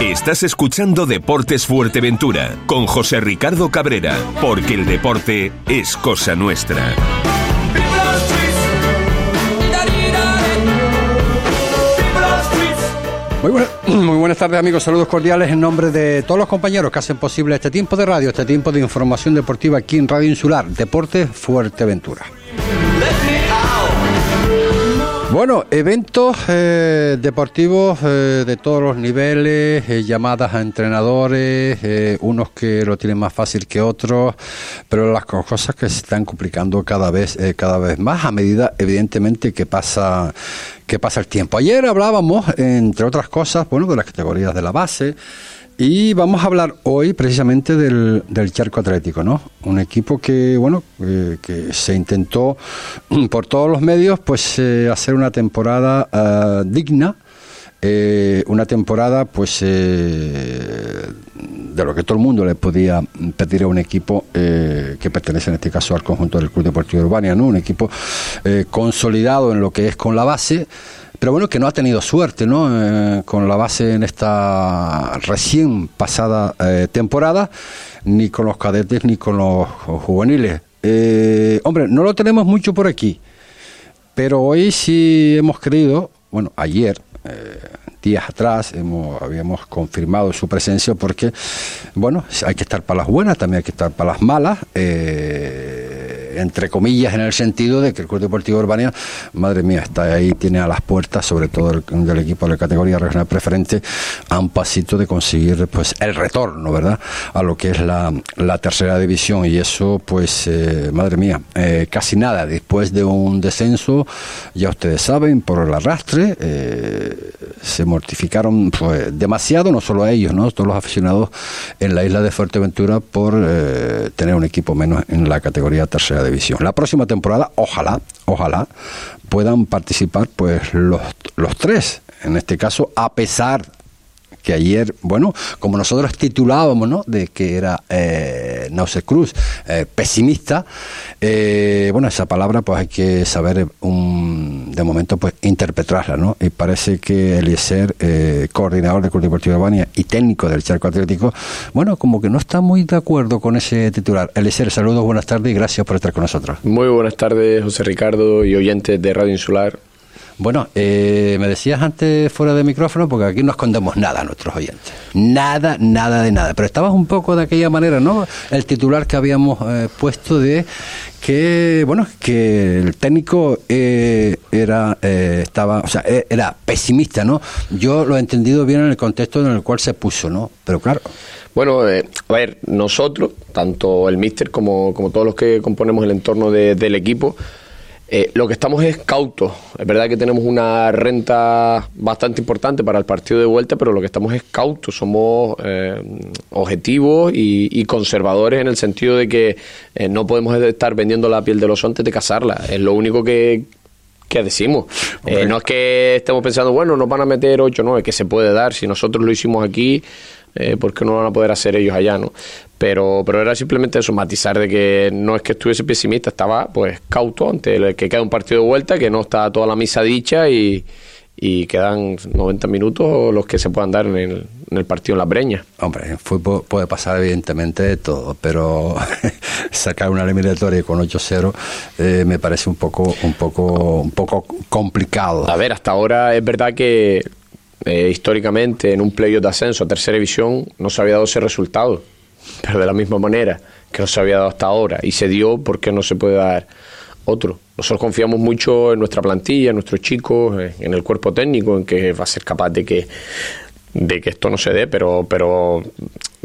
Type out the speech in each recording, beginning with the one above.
Estás escuchando Deportes Fuerteventura con José Ricardo Cabrera, porque el deporte es cosa nuestra. Muy, buenas tardes amigos, saludos cordiales en nombre de todos los compañeros que hacen posible este tiempo de radio, este tiempo de información deportiva aquí en Radio Insular, Deportes Fuerteventura. Bueno, eventos eh, deportivos eh, de todos los niveles, eh, llamadas a entrenadores, unos que lo tienen más fácil que otros, pero las cosas que se están complicando cada vez, cada vez más a medida, evidentemente, que pasa, que pasa el tiempo. Ayer hablábamos, entre otras cosas, bueno, de las categorías de la base. Y vamos a hablar hoy precisamente del, del Charco Atlético, ¿no? Un equipo que, bueno, eh, que se intentó por todos los medios, pues eh, hacer una temporada eh, digna, una temporada, pues, de lo que todo el mundo le podía pedir a un equipo que pertenece en este caso al conjunto del Club Deportivo Urbania, ¿no? Un equipo consolidado en lo que es con la base pero bueno, que no ha tenido suerte, ¿no? Eh, con la base en esta recién pasada eh, temporada, ni con los cadetes ni con los juveniles. Eh, hombre, no lo tenemos mucho por aquí, pero hoy sí hemos creído, bueno, ayer, días atrás hemos, habíamos confirmado su presencia porque, bueno, hay que estar para las buenas, también hay que estar para las malas. Entre comillas, en el sentido de que el Club Deportivo Urbania, madre mía, está ahí, tiene a las puertas, sobre todo el, del equipo de la categoría regional preferente, a un pasito de conseguir pues el retorno, ¿verdad?, a lo que es la, tercera división. Y eso, pues, eh, madre mía, eh, casi nada. Después de un descenso, ya ustedes saben, por el arrastre, eh, se mortificaron pues, demasiado, no solo a ellos, ¿no? todos los aficionados en la isla de Fuerteventura por tener un equipo menos en la categoría tercera La próxima temporada, ojalá, ojalá, puedan participar pues los, los tres. En este caso, a pesar que ayer, bueno, como nosotros titulábamos, ¿no? De que era eh, Cruz eh, pesimista, eh, bueno, esa palabra pues hay que saber un, de momento pues interpretarla, ¿no? Y parece que Eliezer, eh, coordinador del Club Deportivo de Albania y técnico del Charco Atlético, bueno, como que no está muy de acuerdo con ese titular. Eliezer, saludos, buenas tardes y gracias por estar con nosotros. Muy buenas tardes, José Ricardo y oyentes de Radio Insular. Bueno, eh, me decías antes fuera de micrófono, porque aquí no escondemos nada a nuestros oyentes. Nada, nada de nada. Pero estabas un poco de aquella manera, ¿no? El titular que habíamos eh, puesto de que, bueno, que el técnico eh, era, estaba, o sea, era pesimista, ¿no? Yo lo he entendido bien en el contexto en el cual se puso, ¿no? Pero claro. Bueno, a ver, nosotros, tanto el míster como, como todos los que componemos el entorno del equipo, eh, lo que estamos es cautos. Es verdad que tenemos una renta bastante importante para el partido de vuelta, pero lo que estamos es cautos. Somos eh, objetivos y, conservadores en el sentido de que eh, no podemos estar vendiendo la piel de los antes de cazarla. Es lo único que, que decimos. no es que estemos pensando, bueno, nos van a meter 8 o 9, que se puede dar. Si nosotros lo hicimos aquí, eh, porque no lo van a poder hacer ellos allá, ¿no? Pero, pero era simplemente eso, matizar de que no es que estuviese pesimista, estaba pues cauto ante que queda un partido de vuelta, que no está toda la misa dicha y, y quedan 90 minutos los que se puedan dar en el, en el partido en la breña. Hombre, en fútbol puede pasar evidentemente de todo, pero sacar una eliminatoria con 8-0 eh, me parece un poco, un poco, un poco complicado. A ver, hasta ahora es verdad que eh, históricamente en un playoff de ascenso a tercera división no se había dado ese resultado, pero de la misma manera que no se había dado hasta ahora y se dio porque no se puede dar otro. Nosotros confiamos mucho en nuestra plantilla, en nuestros chicos, en el cuerpo técnico, en que va a ser capaz de que de que esto no se dé, pero pero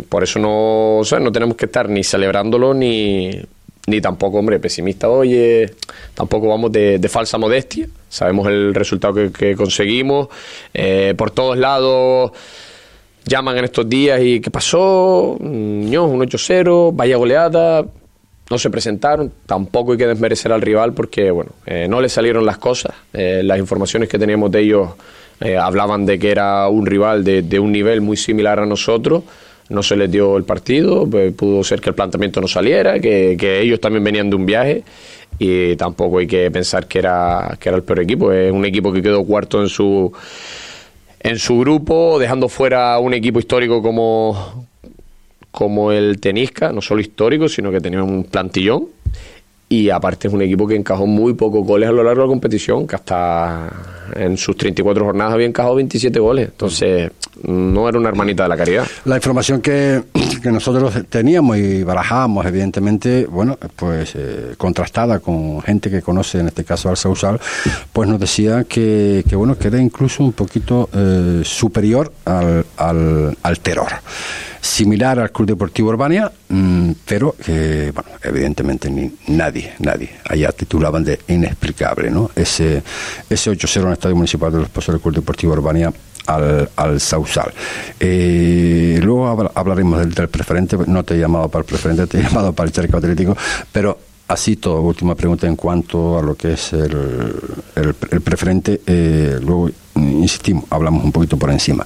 por eso no, no tenemos que estar ni celebrándolo ni ni tampoco, hombre, pesimista, oye, tampoco vamos de, falsa modestia, sabemos el resultado que, conseguimos, eh, por todos lados llaman en estos días y ¿qué pasó? No, un 8-0, vaya goleada, no se presentaron, tampoco hay que desmerecer al rival porque, bueno, eh, no le salieron las cosas, eh, las informaciones que teníamos de ellos hablaban de que era un rival de un nivel muy similar a nosotros, no se les dio el partido, pues, pudo ser que el planteamiento no saliera, que, ellos también venían de un viaje y tampoco hay que pensar que era, que era el peor equipo, es un equipo que quedó cuarto en su en su grupo, dejando fuera un equipo histórico como, como el Tenisca, no solo histórico, sino que tenía un plantillón. Y aparte es un equipo que encajó muy pocos goles a lo largo de la competición, que hasta en sus 34 jornadas había encajado 27 goles. Entonces, no era una hermanita de la caridad. La información que, que nosotros teníamos y barajábamos, evidentemente, bueno, pues eh, contrastada con gente que conoce, en este caso al Sausal, pues nos decía que, que bueno, que era incluso un poquito eh, superior al, al, al terror similar al Club Deportivo Urbania, mmm, pero que, bueno, evidentemente ni nadie, nadie. Allá titulaban de inexplicable, ¿no? Ese, ese 8-0 en el Estadio Municipal de los Pozos del Club Deportivo Urbania al, al Sausal. Eh, luego habl hablaremos del, del, preferente, no te he llamado para el preferente, te he llamado para el Charco Atlético, pero así todo, última pregunta en cuanto a lo que es el, el, el preferente, eh, luego insistimos, hablamos un poquito por encima.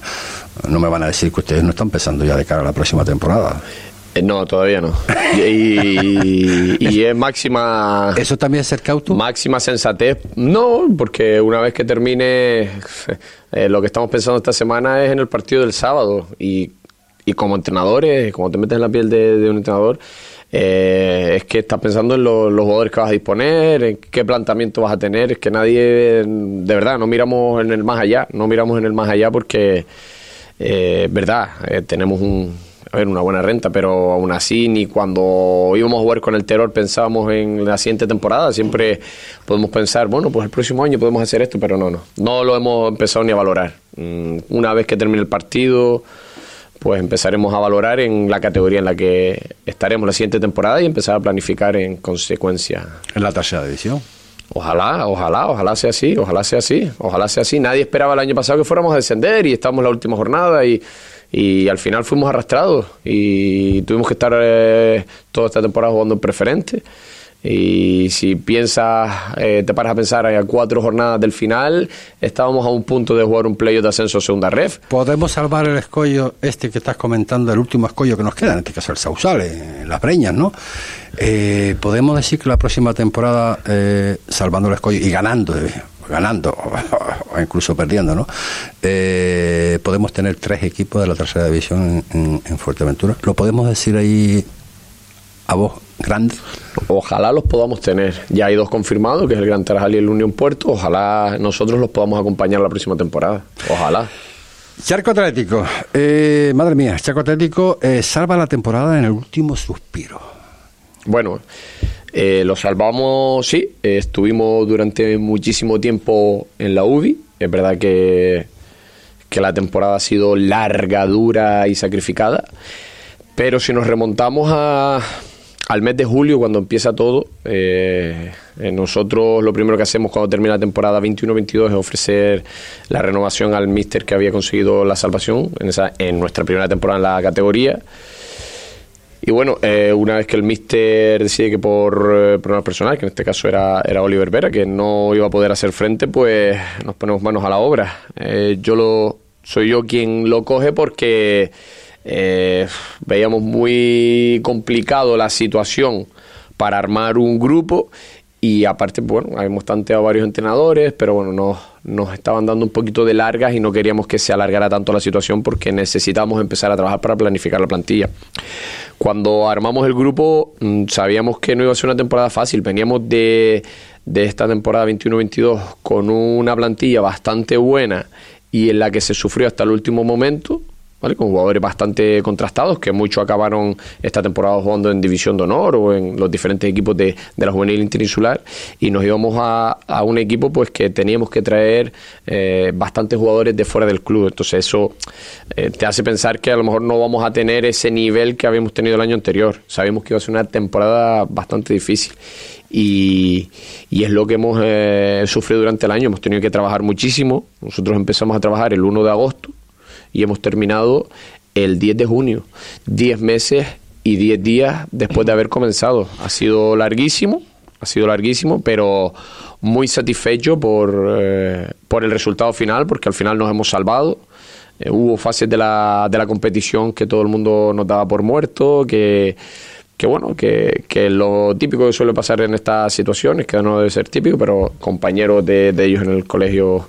No me van a decir que ustedes no están pensando ya de cara a la próxima temporada. Eh, no, todavía no. Y, y, es máxima. ¿Eso también es ser cauto? Máxima sensatez. No, porque una vez que termine, eh, lo que estamos pensando esta semana es en el partido del sábado. Y, y como entrenadores, como te metes en la piel de, de un entrenador, eh, es que estás pensando en lo, los jugadores que vas a disponer, en qué planteamiento vas a tener. Es que nadie, de verdad, no miramos en el más allá. No miramos en el más allá porque, eh, verdad, eh, tenemos un a ver, una buena renta, pero aún así ni cuando íbamos a jugar con el terror pensábamos en la siguiente temporada, siempre podemos pensar, bueno, pues el próximo año podemos hacer esto, pero no, no, no lo hemos empezado ni a valorar. Una vez que termine el partido, pues empezaremos a valorar en la categoría en la que estaremos la siguiente temporada y empezar a planificar en consecuencia. En la tercera división. Ojalá, ojalá, ojalá sea así, ojalá sea así, ojalá sea así. Nadie esperaba el año pasado que fuéramos a descender y estamos en la última jornada y y al final fuimos arrastrados y tuvimos que estar eh, toda esta temporada jugando en preferente. Y si piensas, eh, te paras a pensar a cuatro jornadas del final, estábamos a un punto de jugar un playoff de ascenso segunda ref. ¿Podemos salvar el escollo este que estás comentando, el último escollo que nos queda, en este caso el Sausal, en las Breñas, ¿no? Eh, ¿Podemos decir que la próxima temporada, eh, salvando el escollo y ganando, ganando o incluso perdiendo, ¿no? Eh, podemos tener tres equipos de la tercera división en, en, en, Fuerteventura. ¿Lo podemos decir ahí a voz grande? Ojalá los podamos tener. Ya hay dos confirmados, que es el Gran Tarajal y el Unión Puerto. Ojalá nosotros los podamos acompañar la próxima temporada. Ojalá. Charco Atlético, eh, madre mía, Charco Atlético eh, salva la temporada en el último suspiro. Bueno, eh, lo salvamos, sí, estuvimos durante muchísimo tiempo en la UBI, es verdad que, que la temporada ha sido larga, dura y sacrificada, pero si nos remontamos a, al mes de julio, cuando empieza todo, eh, nosotros lo primero que hacemos cuando termina la temporada 21-22 es ofrecer la renovación al míster que había conseguido la salvación en, esa, en nuestra primera temporada en la categoría. Y bueno, eh, una vez que el míster decide que por eh, problemas personales, que en este caso era, era Oliver Vera, que no iba a poder hacer frente, pues nos ponemos manos a la obra. Eh, yo lo soy yo quien lo coge porque eh, veíamos muy complicado la situación para armar un grupo y aparte, bueno, hemos tanteado varios entrenadores, pero bueno, nos, nos estaban dando un poquito de largas y no queríamos que se alargara tanto la situación porque necesitamos empezar a trabajar para planificar la plantilla. Cuando armamos el grupo sabíamos que no iba a ser una temporada fácil, veníamos de, de esta temporada 21-22 con una plantilla bastante buena y en la que se sufrió hasta el último momento, ¿Vale? con jugadores bastante contrastados, que muchos acabaron esta temporada jugando en División de Honor o en los diferentes equipos de, de la juvenil interinsular, y nos íbamos a, a, un equipo pues que teníamos que traer eh, bastantes jugadores de fuera del club. Entonces eso eh, te hace pensar que a lo mejor no vamos a tener ese nivel que habíamos tenido el año anterior. Sabíamos que iba a ser una temporada bastante difícil. Y, y, es lo que hemos eh, sufrido durante el año. Hemos tenido que trabajar muchísimo. Nosotros empezamos a trabajar el 1 de agosto y hemos terminado el 10 de junio. 10 meses y 10 días después de haber comenzado. Ha sido larguísimo, ha sido larguísimo, pero muy satisfecho por, eh, por el resultado final, porque al final nos hemos salvado. Eh, hubo fases de la, de la competición que todo el mundo nos daba por muerto, que que bueno, que, que, lo típico que suele pasar en estas situaciones, que no debe ser típico, pero compañeros de, de ellos en el colegio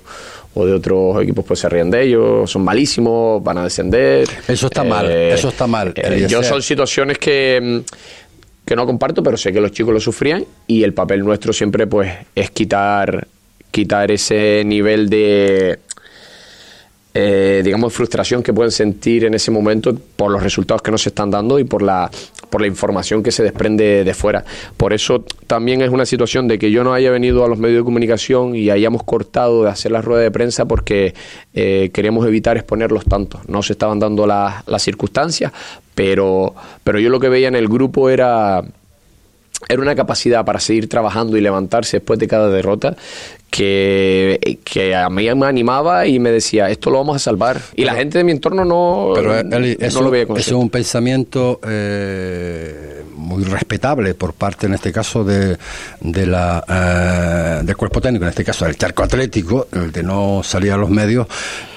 o de otros equipos pues se ríen de ellos, son malísimos, van a descender. Eso está mal, eso está mal. yo son situaciones que mm, que no comparto, pero sé que los chicos lo sufrían y el papel nuestro siempre pues es quitar quitar ese nivel de eh, digamos frustración que pueden sentir en ese momento por los resultados que no se están dando y por la por la información que se desprende de fuera. Por eso también es una situación de que yo no haya venido a los medios de comunicación y hayamos cortado de hacer la rueda de prensa porque eh, queríamos evitar exponerlos tanto. No se estaban dando las, las circunstancias, pero, pero yo lo que veía en el grupo era era una capacidad para seguir trabajando y levantarse después de cada derrota que, que, a mí me animaba y me decía, esto lo vamos a salvar. Y la gente de mi entorno no, pero, eso, lo veía con Es un pensamiento eh, muy respetable por parte, en este caso, de, de la, eh, del cuerpo técnico, en este caso del charco atlético, el de no salir a los medios,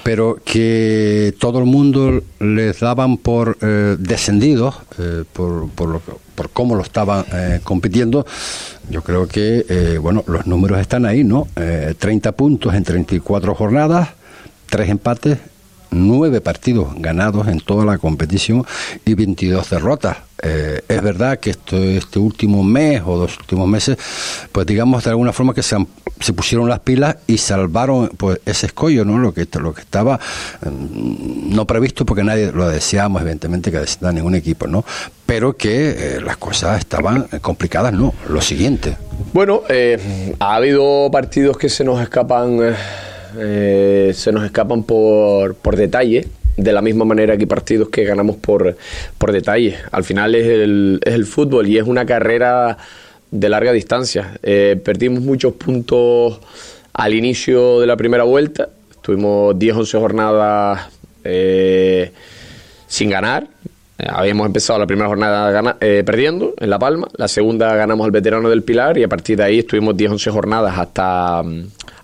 pero que todo el mundo les daban por eh, descendidos, por, por, lo, por cómo lo estaban compitiendo yo creo que, eh, bueno, los números están ahí, ¿no? 30 eh, puntos en 34 jornadas, tres empates, nueve partidos ganados en toda la competición y 22 derrotas. Eh, es verdad que esto, este último mes o dos últimos meses, pues digamos de alguna forma que se, se pusieron las pilas y salvaron pues ese escollo, ¿no? Lo que, lo que estaba mm, no previsto porque nadie lo deseamos, evidentemente, que descienda ningún equipo, ¿no? Pero que eh, las cosas estaban complicadas, ¿no? Lo siguiente. Bueno, eh, ha habido partidos que se nos escapan eh, se nos escapan por, por detalle, de la misma manera que partidos que ganamos por, por detalle. Al final es el, es el fútbol y es una carrera de larga distancia. Eh, perdimos muchos puntos al inicio de la primera vuelta, tuvimos 10-11 jornadas eh, sin ganar. Habíamos empezado la primera jornada perdiendo en La Palma, la segunda ganamos al veterano del Pilar y a partir de ahí estuvimos 10-11 jornadas hasta,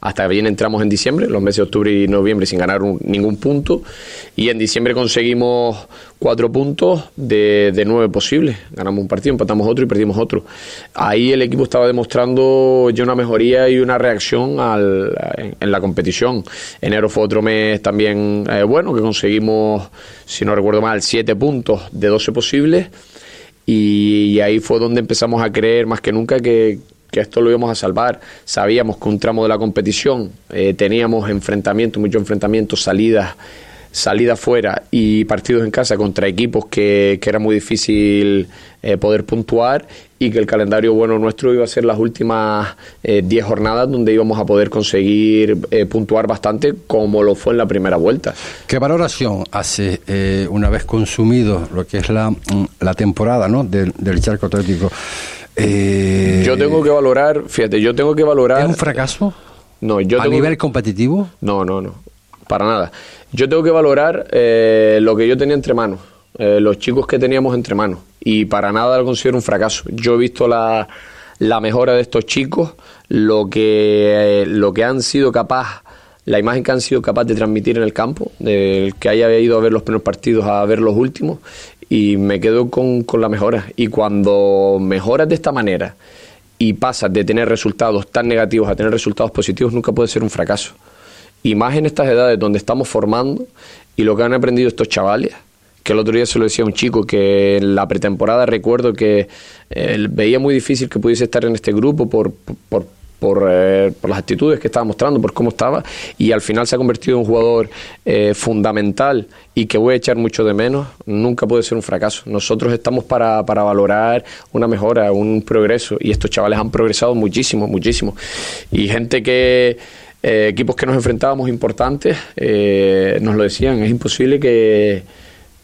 hasta bien entramos en diciembre, los meses de octubre y noviembre sin ganar ningún punto. Y en diciembre conseguimos cuatro puntos de, de, nueve posibles. Ganamos un partido, empatamos otro y perdimos otro. Ahí el equipo estaba demostrando ya una mejoría y una reacción al, en, la competición. Enero fue otro mes también eh, bueno, que conseguimos, si no recuerdo mal, siete puntos de doce posibles. y ahí fue donde empezamos a creer más que nunca que, que esto lo íbamos a salvar. Sabíamos que un tramo de la competición eh, teníamos enfrentamientos, muchos enfrentamientos, salidas salida fuera y partidos en casa contra equipos que, que era muy difícil eh, poder puntuar y que el calendario bueno nuestro iba a ser las últimas 10 eh, jornadas donde íbamos a poder conseguir puntuar bastante como lo fue en la primera vuelta. ¿Qué valoración hace una vez consumido lo que es la, la temporada ¿no? del, del charco atlético? Eh, yo tengo que valorar, fíjate, yo tengo que valorar... ¿Es un fracaso? No, yo ¿A nivel competitivo? No, no, no, para nada. Yo tengo que valorar eh, lo que yo tenía entre manos, eh, los chicos que teníamos entre manos, y para nada lo considero un fracaso. Yo he visto la, la mejora de estos chicos, lo que, lo que han sido capaz la imagen que han sido capaces de transmitir en el campo, del que haya ido a ver los primeros partidos a ver los últimos, y me quedo con, con la mejora. Y cuando mejoras de esta manera y pasas de tener resultados tan negativos a tener resultados positivos, nunca puede ser un fracaso. Y más en estas edades donde estamos formando y lo que han aprendido estos chavales, que el otro día se lo decía un chico que en la pretemporada recuerdo que eh, veía muy difícil que pudiese estar en este grupo por, por, por, eh, por, las actitudes que estaba mostrando, por cómo estaba, y al final se ha convertido en un jugador eh, fundamental y que voy a echar mucho de menos, nunca puede ser un fracaso. Nosotros estamos para, para valorar una mejora, un progreso, y estos chavales han progresado muchísimo, muchísimo. Y gente que... Eh, equipos que nos enfrentábamos importantes nos lo decían, es imposible que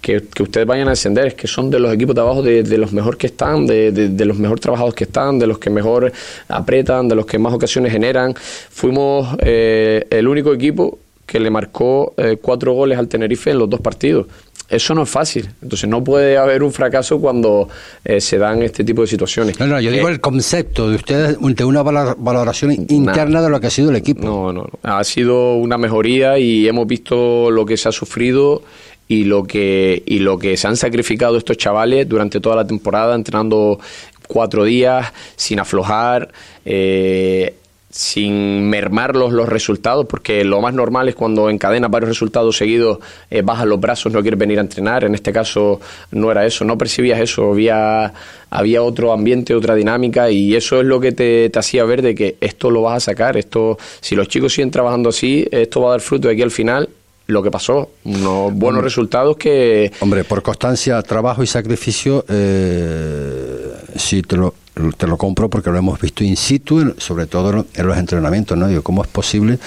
que, ustedes vayan a ascender, es que son de los equipos de abajo de, los mejor que están, de, los mejor trabajados que están, de los que mejor apretan, de los que más ocasiones generan. Fuimos eh, el único equipo que le marcó eh, cuatro goles al Tenerife en los dos partidos. Eso no es fácil. Entonces no puede haber un fracaso cuando eh, se dan este tipo de situaciones. No, no, yo digo el concepto de ustedes, de una valoración interna de lo que ha sido el equipo. No, no, no. Ha sido una mejoría y hemos visto lo que se ha sufrido y lo que y lo que se han sacrificado estos chavales durante toda la temporada entrenando cuatro días sin aflojar eh, sin mermarlos los resultados, porque lo más normal es cuando encadena varios resultados seguidos, eh, bajas los brazos, no quieres venir a entrenar. En este caso no era eso, no percibías eso, había, había otro ambiente, otra dinámica, y eso es lo que te, te hacía ver de que esto lo vas a sacar. Esto, si los chicos siguen trabajando así, esto va a dar fruto de aquí al final lo que pasó, unos buenos resultados que... Hombre, por constancia, trabajo y sacrificio, eh, sí te lo, te lo compro porque lo hemos visto in situ, sobre todo en los entrenamientos, ¿no? Digo, ¿cómo es posible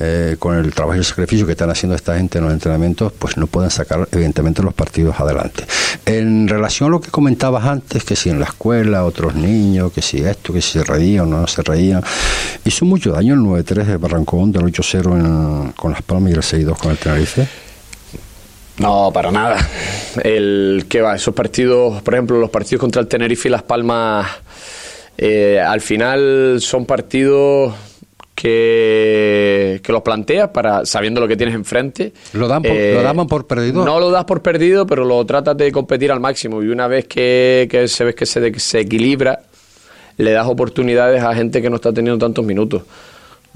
eh, con el trabajo y el sacrificio que están haciendo esta gente en los entrenamientos, pues no pueden sacar evidentemente los partidos adelante? En relación a lo que comentabas antes, que si en la escuela otros niños, que si esto, que si se reían o no se reían, hizo mucho daño el 9-3 de Barrancón, del 8-0 con Las Palmas y el 6-2 con el Tenerife. No, para nada. El que va, esos partidos, por ejemplo, los partidos contra el Tenerife y Las Palmas, eh, al final son partidos que, que los planteas para sabiendo lo que tienes enfrente. ¿Lo, dan por, Eh, ¿Lo daban por perdido? No lo das por perdido, pero lo tratas de competir al máximo. Y una vez que, que se ves que se, que se equilibra, le das oportunidades a gente que no está teniendo tantos minutos.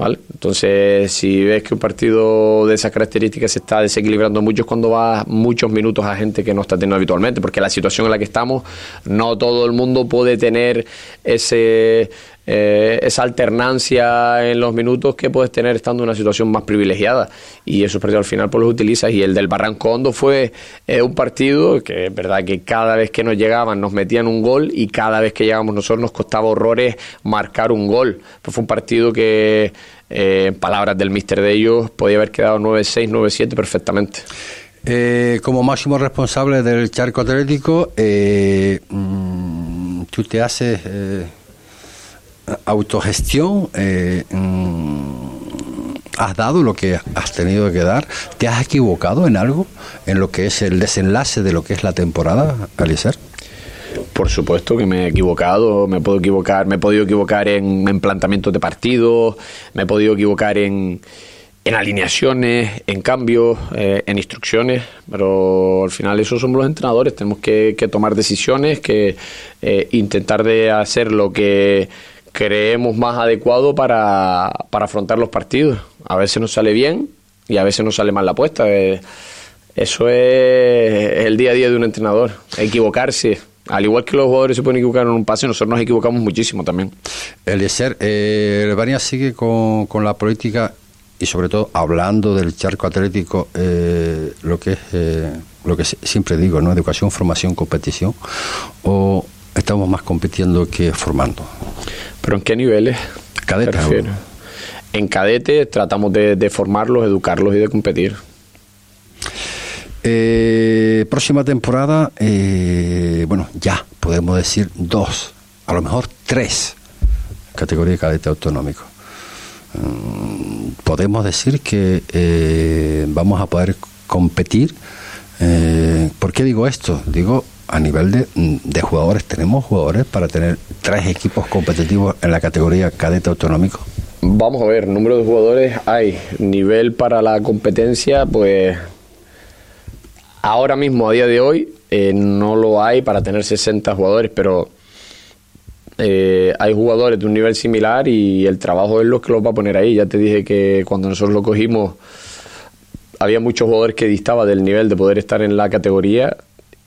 ¿Vale? Entonces, si ves que un partido de esas características se está desequilibrando mucho es cuando vas muchos minutos a gente que no está teniendo habitualmente, porque la situación en la que estamos, no todo el mundo puede tener ese, eh, esa alternancia en los minutos que puedes tener estando en una situación más privilegiada. Y esos partidos al final pues los utilizas. Y el del Barranco Hondo fue eh, un partido que es verdad que cada vez que nos llegaban nos metían un gol y cada vez que llegábamos nosotros nos costaba horrores marcar un gol. Pues fue un partido que, eh, en palabras del mister de ellos, podía haber quedado 9-6, 9-7 perfectamente. Como máximo responsable del charco atlético, eh, mm, tú te haces autogestión, eh, mm, has dado lo que has tenido que dar, te has equivocado en algo, en lo que es el desenlace de lo que es la temporada, Alicer. Por supuesto que me he equivocado, me puedo equivocar, me he podido equivocar en, en planteamientos de partidos, me he podido equivocar en, en alineaciones, en cambios, eh, en instrucciones, pero al final esos somos los entrenadores, tenemos que, tomar decisiones, que eh, intentar de hacer lo que creemos más adecuado para, para afrontar los partidos. A veces nos sale bien y a veces nos sale mal la apuesta. eh, eso es el día a día de un entrenador, equivocarse. Al igual que los jugadores se pueden equivocar en un pase, nosotros nos equivocamos muchísimo también. Eliezer, eh, Albania sigue con, con la política y sobre todo hablando del charco atlético, eh, lo que es eh, lo que si- siempre digo, ¿no? Educación, formación, competición, o estamos más compitiendo que formando. ¿Pero en qué niveles? Cadete. En cadete tratamos de, de formarlos, educarlos y de competir. Eh, próxima temporada, eh, bueno, ya podemos decir dos, a lo mejor tres, categoría de cadete autonómico. Mm, podemos decir que eh, vamos a poder competir. Eh, ¿Por qué digo esto? Digo, a nivel de, de jugadores, tenemos jugadores para tener tres equipos competitivos en la categoría cadete autonómico. Vamos a ver, número de jugadores hay. Nivel para la competencia, pues ahora mismo, a día de hoy, eh, no lo hay para tener 60 jugadores, pero eh, hay jugadores de un nivel similar y el trabajo es lo que los va a poner ahí. Ya te dije que cuando nosotros lo cogimos, había muchos jugadores que distaban del nivel de poder estar en la categoría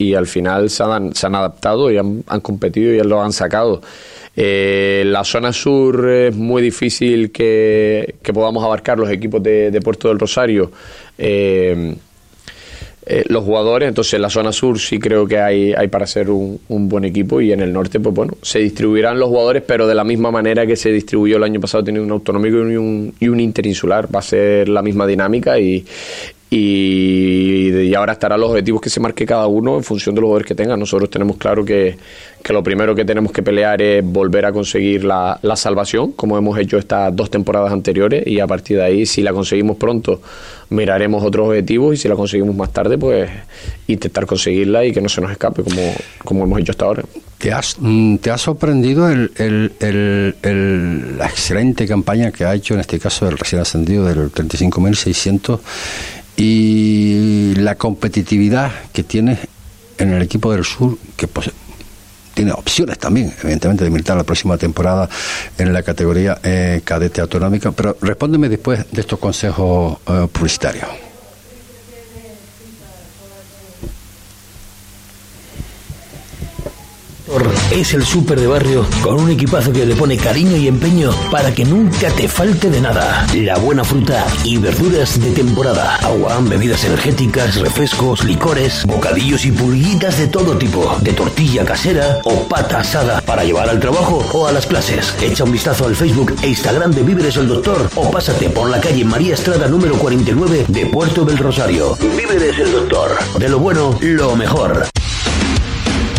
y al final se han, se han adaptado y han, competido y lo han sacado. Eh, la zona sur es muy difícil que, que podamos abarcar los equipos de, Puerto del Rosario. Eh, eh, los jugadores, entonces en la zona sur sí creo que hay, hay para ser un, un buen equipo y en el norte, pues bueno, se distribuirán los jugadores, pero de la misma manera que se distribuyó el año pasado, teniendo un autonómico y un, y un interinsular. Va a ser la misma dinámica y, y, ahora estarán los objetivos que se marque cada uno en función de los jugadores que tengan. Nosotros tenemos claro que, que lo primero que tenemos que pelear es volver a conseguir la, la salvación, como hemos hecho estas dos temporadas anteriores, y a partir de ahí, si la conseguimos pronto, miraremos otros objetivos y si la conseguimos más tarde, pues intentar conseguirla y que no se nos escape como, como hemos hecho hasta ahora. ¿Te, has, mm, te ha sorprendido el- el- el- la excelente campaña que ha hecho en este caso el recién ascendido del 35.600 y la competitividad que tiene en el equipo del sur, que pues, tiene opciones también, evidentemente, de militar la próxima temporada en la categoría eh, cadete autonómica. Pero respóndeme después de estos consejos eh, publicitarios. Es el súper de barrio con un equipazo que le pone cariño y empeño para que nunca te falte de nada. La buena fruta y verduras de temporada. Agua, bebidas energéticas, refrescos, licores, bocadillos y pulguitas de todo tipo. De tortilla casera o pata asada para llevar al trabajo o a las clases. Echa un vistazo al Facebook e Instagram de Víveres el Doctor o pásate por la calle María Estrada número 49 de Puerto del Rosario. Víveres el Doctor. De lo bueno, lo mejor.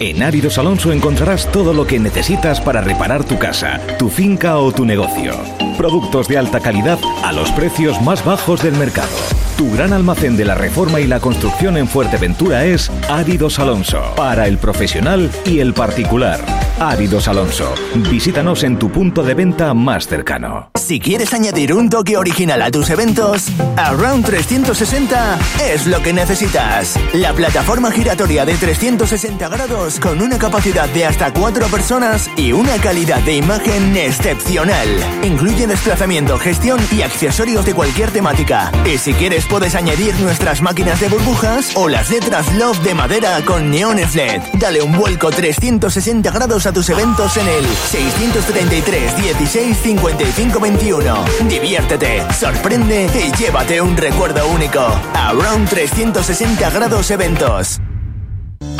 En Áridos Alonso encontrarás todo lo que necesitas para reparar tu casa, tu finca o tu negocio. Productos de alta calidad a los precios más bajos del mercado. Tu gran almacén de la reforma y la construcción en Fuerteventura es Áridos Alonso, para el profesional y el particular. Áridos Alonso. Visítanos en tu punto de venta más cercano. Si quieres añadir un toque original a tus eventos, Around 360 es lo que necesitas. La plataforma giratoria de 360 grados con una capacidad de hasta 4 personas y una calidad de imagen excepcional. Incluye desplazamiento, gestión y accesorios de cualquier temática. Y si quieres puedes añadir nuestras máquinas de burbujas o las letras Love de madera con neones LED. Dale un vuelco 360 grados a tus eventos en el 633 16 55 21. Diviértete, sorprende y llévate un recuerdo único. Around 360 grados eventos.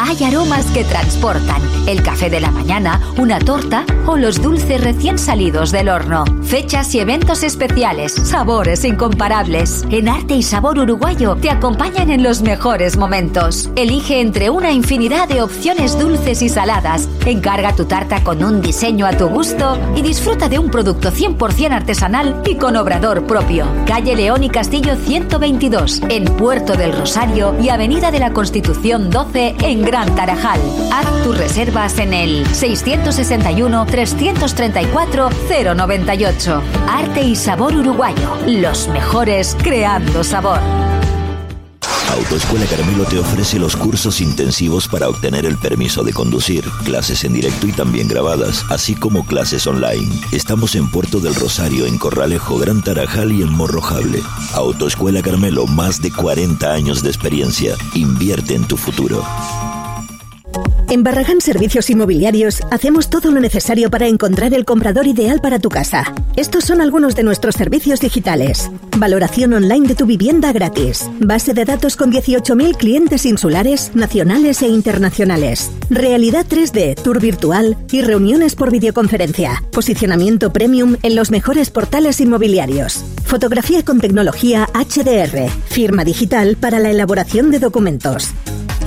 Hay aromas que transportan. El café de la mañana, una torta o los dulces recién salidos del horno. Fechas y eventos especiales, sabores incomparables. En Arte y Sabor Uruguayo te acompañan en los mejores momentos. Elige entre una infinidad de opciones dulces y saladas. Encarga tu tarta con un diseño a tu gusto y disfruta de un producto 100% artesanal y con obrador propio. Calle León y Castillo 122, en Puerto del Rosario y Avenida de la Constitución 12 en Gran Tarajal. Haz tus reservas en el 661-334-098. Arte y sabor uruguayo. Los mejores creando sabor. Autoescuela Carmelo te ofrece los cursos intensivos para obtener el permiso de conducir, clases en directo y también grabadas, así como clases online. Estamos en Puerto del Rosario, en Corralejo, Gran Tarajal y en Morrojable. Autoescuela Carmelo, más de 40 años de experiencia. Invierte en tu futuro. En Barragán Servicios Inmobiliarios hacemos todo lo necesario para encontrar el comprador ideal para tu casa. Estos son algunos de nuestros servicios digitales. Valoración online de tu vivienda gratis. Base de datos con 18.000 clientes insulares, nacionales e internacionales. Realidad 3D, tour virtual y reuniones por videoconferencia. Posicionamiento premium en los mejores portales inmobiliarios. Fotografía con tecnología HDR. Firma digital para la elaboración de documentos.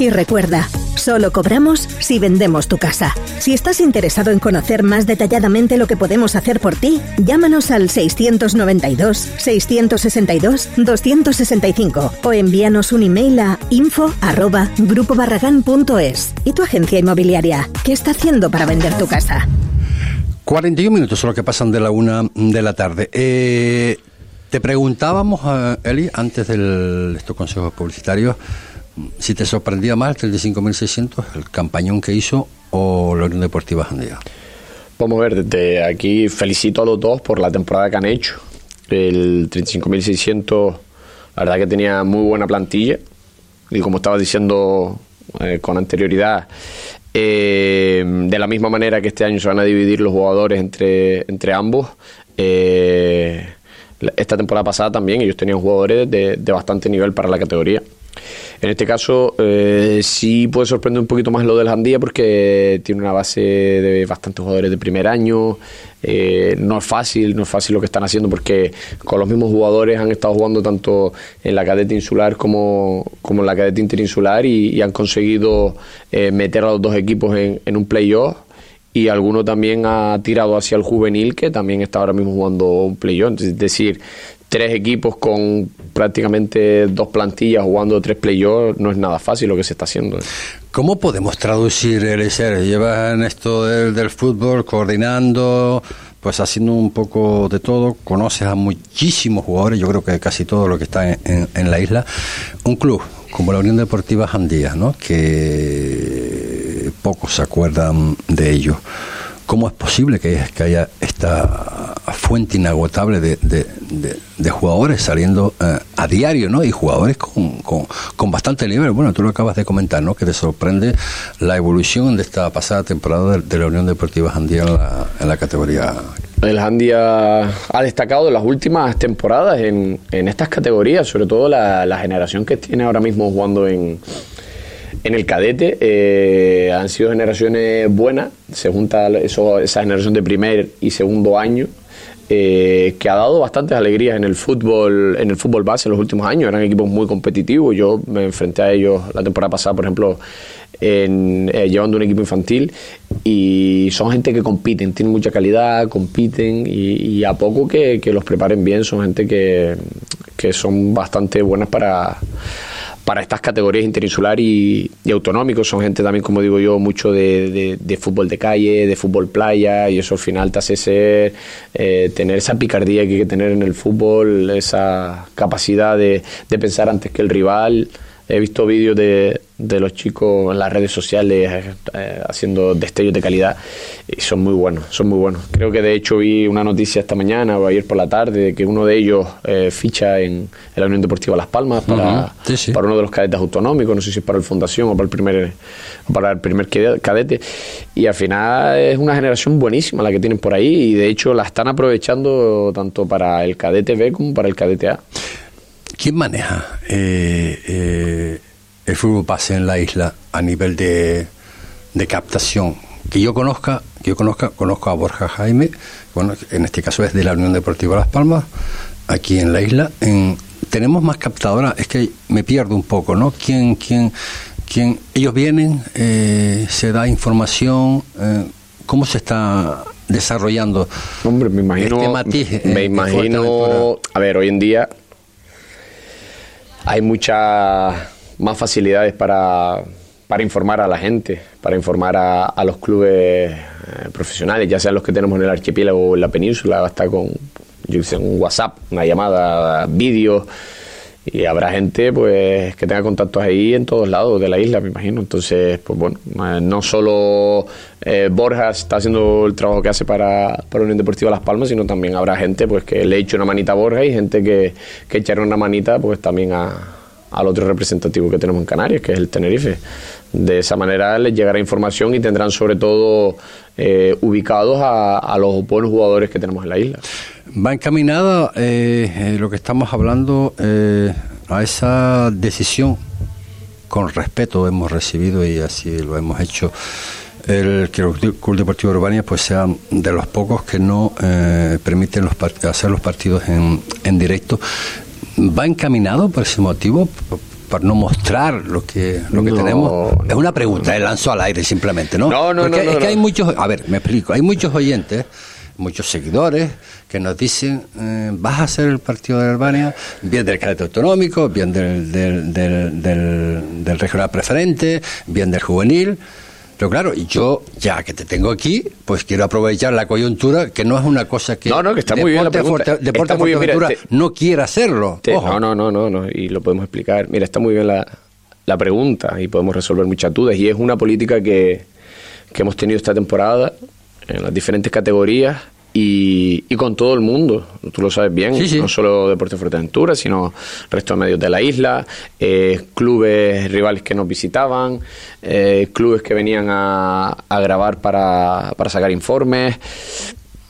Y recuerda, solo cobramos si vendemos tu casa. Si estás interesado en conocer más detalladamente lo que podemos hacer por ti, llámanos al 692-662-265 o envíanos un email a info@grupobarragán.es. ¿Y tu agencia inmobiliaria qué está haciendo para vender tu casa? 41 minutos son los que pasan de la una de la tarde. Eh, te preguntábamos, eh, Eli, antes de estos consejos publicitarios, si te sorprendía más el 35.600, el campañón que hizo o la Unión Deportiva Jandía. Vamos a ver, desde aquí felicito a los dos por la temporada que han hecho. El 35.600, la verdad que tenía muy buena plantilla. Y como estaba diciendo eh, con anterioridad, eh, de la misma manera que este año se van a dividir los jugadores entre, entre ambos, eh, esta temporada pasada también ellos tenían jugadores de, de bastante nivel para la categoría. En este caso, eh, sí puede sorprender un poquito más lo del Jandía porque tiene una base de bastantes jugadores de primer año. Eh, no es fácil, no es fácil lo que están haciendo porque con los mismos jugadores han estado jugando tanto en la cadete insular como, como en la cadete interinsular y, han conseguido eh, meter a los dos equipos en, en un playoff y alguno también ha tirado hacia el juvenil que también está ahora mismo jugando un playoff. Es decir, tres equipos con prácticamente dos plantillas jugando tres playoffs no es nada fácil lo que se está haciendo. ¿Cómo podemos traducir, Eliezer? Llevas en esto del, del fútbol coordinando, pues haciendo un poco de todo, conoces a muchísimos jugadores, yo creo que casi todo lo que está en, en, en la isla. Un club como la Unión Deportiva Jandía, ¿no? que pocos se acuerdan de ello. ¿Cómo es posible que, haya esta fuente inagotable de, de, de, jugadores saliendo eh, a diario, ¿no? Y jugadores con, con, con, bastante nivel. Bueno, tú lo acabas de comentar, ¿no? Que te sorprende la evolución de esta pasada temporada de, la Unión Deportiva Jandía en la, categoría. El Jandía ha destacado en las últimas temporadas en, en estas categorías, sobre todo la, la generación que tiene ahora mismo jugando en en el cadete eh, han sido generaciones buenas, se junta eso, esa generación de primer y segundo año, eh, que ha dado bastantes alegrías en el fútbol, en el fútbol base en los últimos años. Eran equipos muy competitivos. Yo me enfrenté a ellos la temporada pasada, por ejemplo, en, eh, llevando un equipo infantil y son gente que compiten, tienen mucha calidad, compiten y, a poco que, los preparen bien, son gente que son bastante buenas para para estas categorías interinsular y, autonómicos. Son gente también, como digo yo, mucho de, de, de, fútbol de calle, de fútbol playa, y eso al final te hace ser, eh, tener esa picardía que hay que tener en el fútbol, esa capacidad de, de pensar antes que el rival. He visto vídeos de, de los chicos en las redes sociales eh, haciendo destellos de calidad y son muy buenos, son muy buenos. Creo que de hecho vi una noticia esta mañana o ayer por la tarde de que uno de ellos eh, ficha en, en, la Unión Deportiva Las Palmas para, uh -huh. sí, sí. para uno de los cadetes autonómicos, no sé si es para el Fundación o para el primer, para el primer cadete. Y al final es una generación buenísima la que tienen por ahí y de hecho la están aprovechando tanto para el cadete B como para el cadete A. ¿Quién maneja eh, eh, el fútbol base en la isla a nivel de, de, captación? Que yo conozca, que yo conozca, conozco a Borja Jaime, bueno, en este caso es de la Unión Deportiva Las Palmas, aquí en la isla. En, tenemos más captadoras, es que me pierdo un poco, ¿no? ¿Quién, quién, quién? Ellos vienen, eh, se da información, eh, ¿cómo se está desarrollando? Hombre, me imagino, este matiz, me imagino, a ver, hoy en día hay muchas más facilidades para, para, informar a la gente, para informar a, los clubes eh, profesionales, ya sean los que tenemos en el archipiélago o en la península, hasta con yo sé, un WhatsApp, una llamada, vídeos. Y habrá gente pues que tenga contactos ahí en todos lados de la isla, me imagino. Entonces, pues bueno, no solo eh, Borja está haciendo el trabajo que hace para, para Unión Deportiva Las Palmas, sino también habrá gente pues que le eche una manita a Borja y gente que, que echará una manita pues también a, al otro representativo que tenemos en Canarias, que es el Tenerife. De esa manera les llegará información y tendrán sobre todo eh, ubicados a, los buenos jugadores que tenemos en la isla. Va encaminada eh, eh, lo que estamos hablando eh, a esa decisión. Con respeto hemos recibido y así lo hemos hecho. El que el Club Deportivo Urbania pues sea de los pocos que no eh, permiten los hacer los partidos en, en directo. Va encaminado por ese motivo para no mostrar lo que lo que no, tenemos. Es una pregunta no. lanzó al aire simplemente no no no, Porque no, es que hay muchos a ver me explico. Hay muchos oyentes muchos seguidores que nos dicen eh, vas a hacer el partido de Albania bien del cadete autonómico bien del, del, del, del, del regional preferente bien del juvenil pero claro, y yo, ya que te tengo aquí, pues quiero aprovechar la coyuntura, que no es una cosa que. No, no, que está muy bien. La Deporte, deporte muy bien, mira, te, no quiera hacerlo. Te, no, no, no, no, no, y lo podemos explicar. Mira, está muy bien la, la pregunta y podemos resolver muchas dudas. Y es una política que, que hemos tenido esta temporada en las diferentes categorías y, y, con todo el mundo, tú lo sabes bien, sí, sí. no solo Deportes Fuerteventura, sino resto de medios de la isla, eh, clubes rivales que nos visitaban, eh, clubes que venían a, a grabar para, para, sacar informes.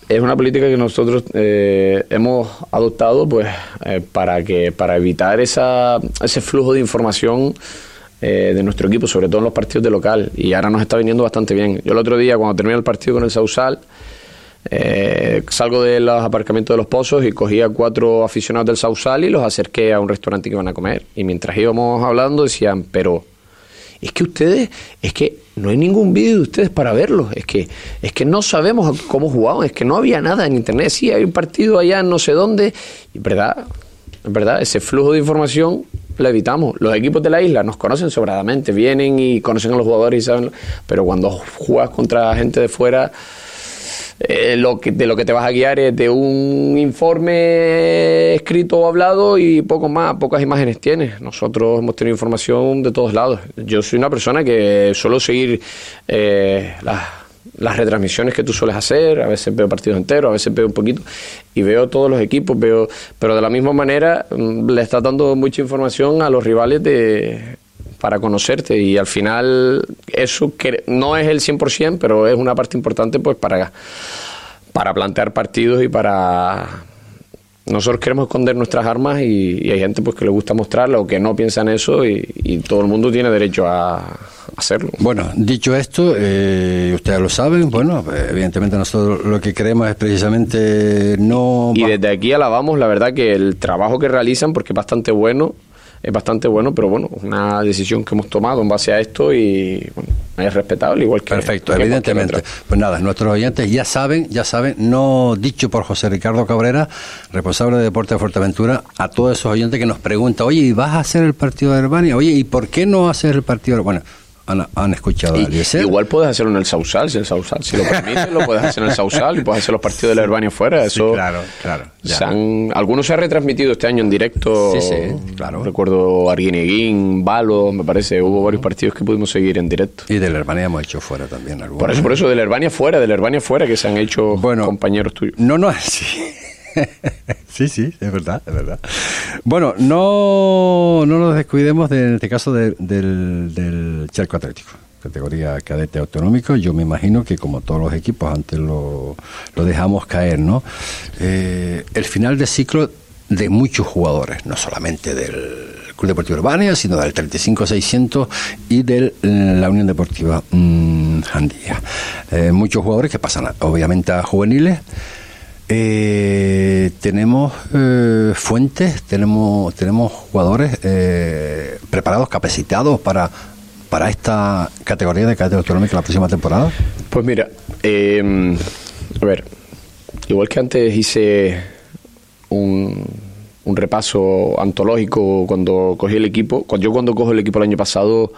es una política que nosotros eh, hemos adoptado pues eh, para que para evitar esa, ese flujo de información eh, de nuestro equipo, sobre todo en los partidos de local, y ahora nos está viniendo bastante bien. Yo el otro día, cuando terminé el partido con el Sausal, eh, salgo de los aparcamientos de los pozos y cogí a cuatro aficionados del Sausal y los acerqué a un restaurante que iban a comer. Y mientras íbamos hablando decían, pero es que ustedes, es que no hay ningún vídeo de ustedes para verlos, es que, es que no sabemos cómo jugaban, es que no había nada en internet, sí, hay un partido allá en no sé dónde, y verdad, es verdad, ese flujo de información lo evitamos. Los equipos de la isla nos conocen sobradamente, vienen y conocen a los jugadores y saben, pero cuando juegas contra gente de fuera, eh, lo que, de lo que te vas a guiar es de un informe escrito o hablado y poco más, pocas imágenes tienes. Nosotros hemos tenido información de todos lados. Yo soy una persona que suelo seguir eh, las, las retransmisiones que tú sueles hacer, a veces veo partidos enteros, a veces veo un poquito y veo todos los equipos, veo, pero de la misma manera mm, le estás dando mucha información a los rivales de para conocerte y al final eso que no es el 100%, pero es una parte importante pues para, para plantear partidos y para... Nosotros queremos esconder nuestras armas y, y hay gente pues que le gusta mostrarlo o que no piensa en eso y, y todo el mundo tiene derecho a hacerlo. Bueno, dicho esto, eh, ustedes lo saben, bueno, evidentemente nosotros lo que queremos es precisamente no... Y desde aquí alabamos la verdad que el trabajo que realizan porque es bastante bueno es bastante bueno, pero bueno, una decisión que hemos tomado en base a esto y bueno, es respetable igual que Perfecto, que evidentemente. Pues nada, nuestros oyentes ya saben, ya saben, no dicho por José Ricardo Cabrera, responsable de Deporte de Fuerteventura, a todos esos oyentes que nos preguntan, oye, ¿y vas a hacer el partido de Herbania? Oye, ¿y por qué no hacer el partido de Bueno, han, han escuchado Y- a Eliezer. igual puedes hacerlo en el Sausal, si el Sausal, si lo permite, lo puedes hacer en el Sausal y puedes hacer los partidos de la Herbania fuera. Eso claro, claro. ya. se han- algunos se han retransmitido este año en directo. Sí, sí, claro. Recuerdo Arguineguín, Balo, me parece, hubo varios partidos que pudimos seguir en directo. Y de la Herbania hemos hecho fuera también algunos. Por eso, por eso, de la Herbania fuera, de la Herbania fuera, que se han hecho compañeros tuyos. No, no, sí. sí, sí, es verdad, es verdad. Bueno, no, no nos descuidemos de, en este caso de- del, del Charco Atlético, categoría cadete autonómico. Yo me imagino que como todos los equipos antes lo, lo dejamos caer, ¿no? Eh, el final de ciclo de muchos jugadores, no solamente del Club Deportivo Urbania, sino del 35-600 y de la Unión Deportiva mm. Eh, muchos jugadores que pasan obviamente a juveniles. Eh, tenemos eh, fuentes, tenemos tenemos jugadores eh, preparados, capacitados para para esta categoría de cadete autonómica la próxima temporada. Pues mira, eh, a ver, igual que antes hice un, un repaso antológico cuando cogí el equipo, yo cuando cojo el equipo el año pasado,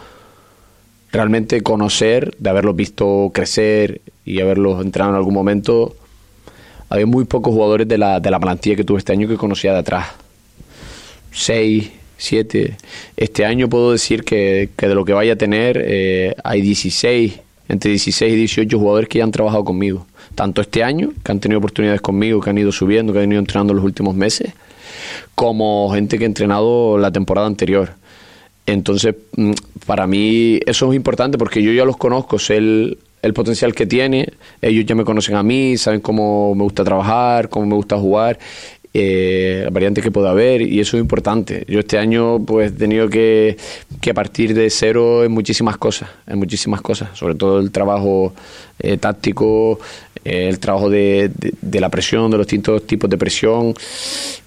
realmente conocer, de haberlos visto crecer y haberlos entrenado en algún momento, había muy pocos jugadores de la, de la plantilla que tuve este año que conocía de atrás. Seis, siete. Este año puedo decir que, que de lo que vaya a tener eh, hay 16, entre 16 y 18 jugadores que ya han trabajado conmigo. Tanto este año, que han tenido oportunidades conmigo, que han ido subiendo, que han ido entrenando los últimos meses, como gente que ha entrenado la temporada anterior. Entonces, mm, para mí eso es importante porque yo ya los conozco, sé el, el potencial que tiene, ellos ya me conocen a mí, saben cómo me gusta trabajar, cómo me gusta jugar, eh, las variantes que pueda haber y eso es importante. Yo este año pues he tenido que, que partir de cero en muchísimas cosas, en muchísimas cosas, sobre todo el trabajo eh, táctico, eh, el trabajo de, de- de la presión, de los distintos tipos de presión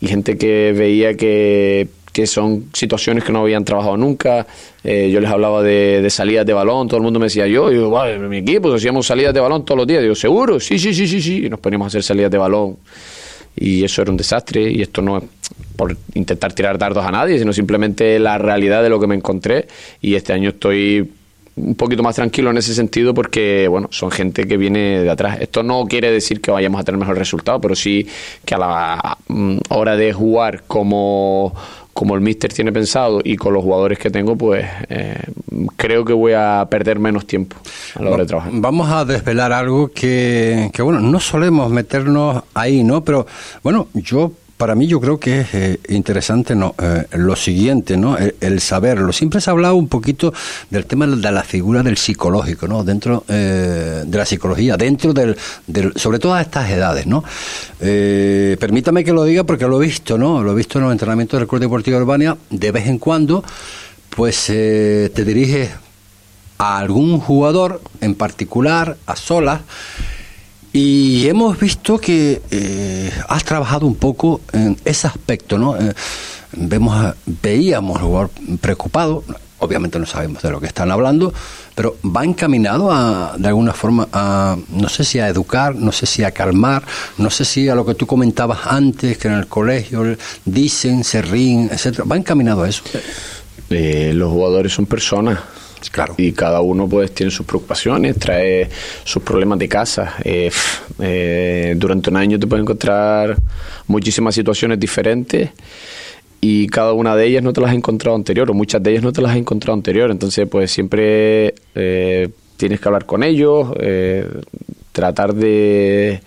y gente que veía que que son situaciones que no habían trabajado nunca. Eh, yo les hablaba de, salidas de balón, todo el mundo me decía yo, yo, "Vale, en mi equipo hacíamos salidas de balón todos los días. Digo, ¿seguro? Sí, sí, sí, sí, sí. Y nos poníamos a hacer salidas de balón. Y eso era un desastre. Y esto no es por intentar tirar dardos a nadie, sino simplemente la realidad de lo que me encontré. Y este año estoy un poquito más tranquilo en ese sentido porque, bueno, son gente que viene de atrás. Esto no quiere decir que vayamos a tener mejor resultado, pero sí que a la mm, hora de jugar como, como el míster tiene pensado y con los jugadores que tengo, pues eh, creo que voy a perder menos tiempo a la hora de trabajar. Vamos a desvelar algo que, que, bueno, no solemos meternos ahí, ¿no? Pero, bueno, yo para mí yo creo que es eh, interesante no, eh, lo siguiente, ¿no? El, saberlo. Siempre se ha hablado un poquito del tema de la figura del psicológico, ¿no? Dentro eh, de la psicología, dentro del, del, sobre todo a estas edades, ¿no? permítame que lo diga porque lo he visto, ¿no? Lo he visto en los entrenamientos del Club Deportivo de de vez en cuando, pues te diriges a algún jugador en particular, a solas, y hemos visto que eh, has trabajado un poco en ese aspecto, ¿no? Eh, vemos, veíamos jugador preocupado, obviamente no sabemos de lo que están hablando, pero va encaminado a, de alguna forma a, no sé si a educar, no sé si a calmar, no sé si a lo que tú comentabas antes, que en el colegio dicen, se ríen, etcétera, va encaminado a eso. Eh, los jugadores son personas Claro. Y cada uno pues tiene sus preocupaciones, trae sus problemas de casa. Eh, eh, durante un año te puedes encontrar muchísimas situaciones diferentes y cada una de ellas no te las has encontrado anterior o muchas de ellas no te las has encontrado anterior. Entonces pues siempre eh, tienes que hablar con ellos, tratar de